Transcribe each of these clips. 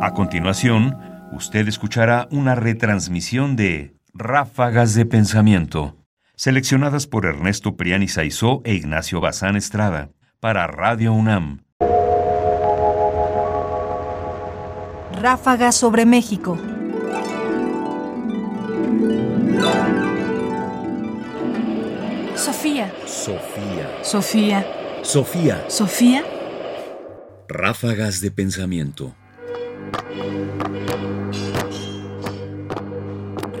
A continuación, usted escuchará una retransmisión de Ráfagas de Pensamiento, seleccionadas por Ernesto Priani Saizó e Ignacio Bazán Estrada, para Radio UNAM. Ráfagas sobre México. Sofía. Sofía. Sofía. Sofía. Sofía. Ráfagas de pensamiento.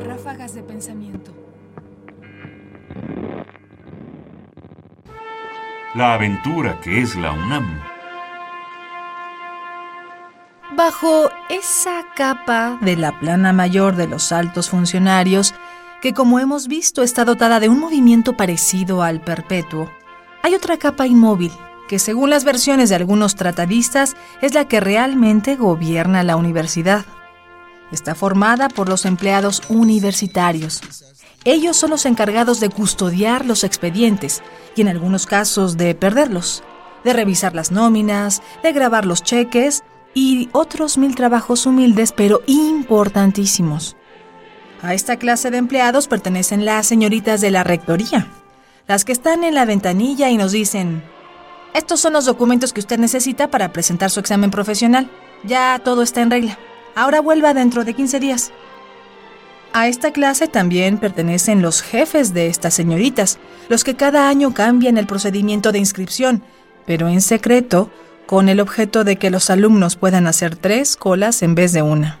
Ráfagas de pensamiento. La aventura que es la UNAM. Bajo esa capa de la plana mayor de los altos funcionarios, que como hemos visto está dotada de un movimiento parecido al perpetuo, hay otra capa inmóvil, que según las versiones de algunos tratadistas es la que realmente gobierna la universidad. Está formada por los empleados universitarios. Ellos son los encargados de custodiar los expedientes y en algunos casos de perderlos, de revisar las nóminas, de grabar los cheques y otros mil trabajos humildes pero importantísimos. A esta clase de empleados pertenecen las señoritas de la rectoría, las que están en la ventanilla y nos dicen, estos son los documentos que usted necesita para presentar su examen profesional. Ya todo está en regla. Ahora vuelva dentro de 15 días. A esta clase también pertenecen los jefes de estas señoritas, los que cada año cambian el procedimiento de inscripción, pero en secreto, con el objeto de que los alumnos puedan hacer tres colas en vez de una.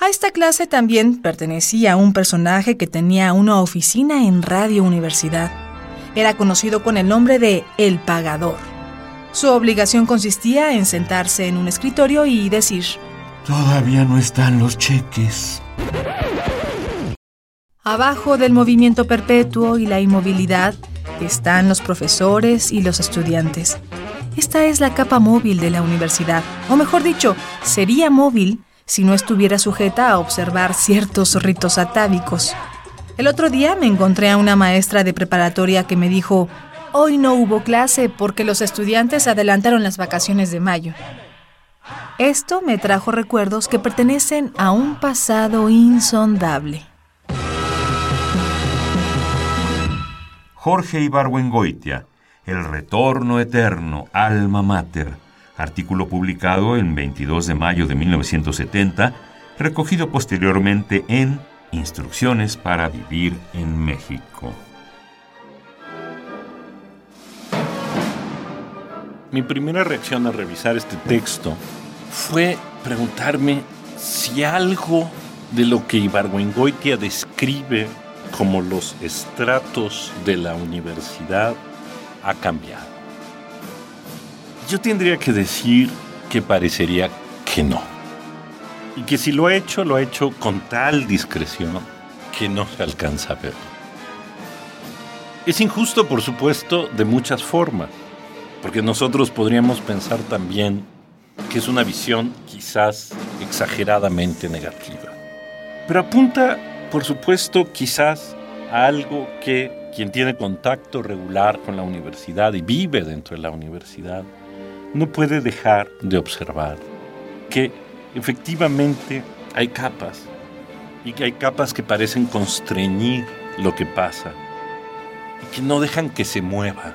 A esta clase también pertenecía un personaje que tenía una oficina en Radio Universidad. Era conocido con el nombre de El Pagador. Su obligación consistía en sentarse en un escritorio y decir, Todavía no están los cheques. Abajo del movimiento perpetuo y la inmovilidad están los profesores y los estudiantes. Esta es la capa móvil de la universidad, o mejor dicho, sería móvil si no estuviera sujeta a observar ciertos ritos atávicos. El otro día me encontré a una maestra de preparatoria que me dijo, hoy no hubo clase porque los estudiantes adelantaron las vacaciones de mayo. Esto me trajo recuerdos que pertenecen a un pasado insondable. Jorge Ibargüengoitia, El Retorno Eterno, Alma Mater, artículo publicado el 22 de mayo de 1970, recogido posteriormente en Instrucciones para Vivir en México. Mi primera reacción al revisar este texto fue preguntarme si algo de lo que Ibargüengoitia describe como los estratos de la universidad ha cambiado. Yo tendría que decir que parecería que no. Y que si lo ha hecho, lo ha hecho con tal discreción que no se alcanza a ver. Es injusto, por supuesto, de muchas formas, porque nosotros podríamos pensar también que es una visión quizás exageradamente negativa. Pero apunta por supuesto, quizás a algo que quien tiene contacto regular con la universidad y vive dentro de la universidad, no puede dejar de observar que efectivamente hay capas y que hay capas que parecen constreñir lo que pasa y que no dejan que se mueva.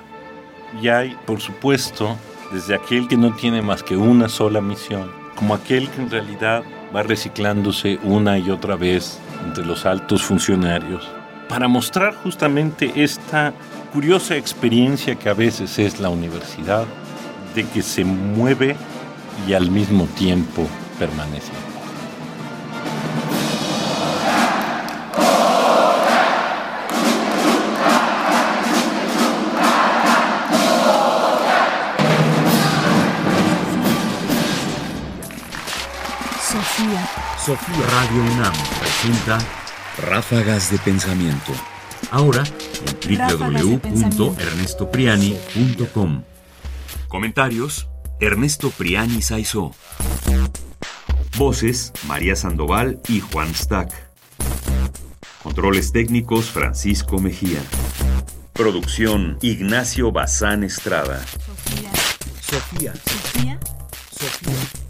Y hay, por supuesto, desde aquel que no tiene más que una sola misión, como aquel que en realidad va reciclándose una y otra vez entre los altos funcionarios, para mostrar justamente esta curiosa experiencia que a veces es la universidad, de que se mueve y al mismo tiempo permanece. Sofía. Sofía Radio UNAM presenta Ráfagas de Pensamiento. Ahora en www.ernestopriani.com. Comentarios: Ernesto Priani Saizó. Voces, María Sandoval y Juan Stack. Controles técnicos, Francisco Mejía. Producción, Ignacio Bazán Estrada. Sofía. Sofía. Sofía. Sofía.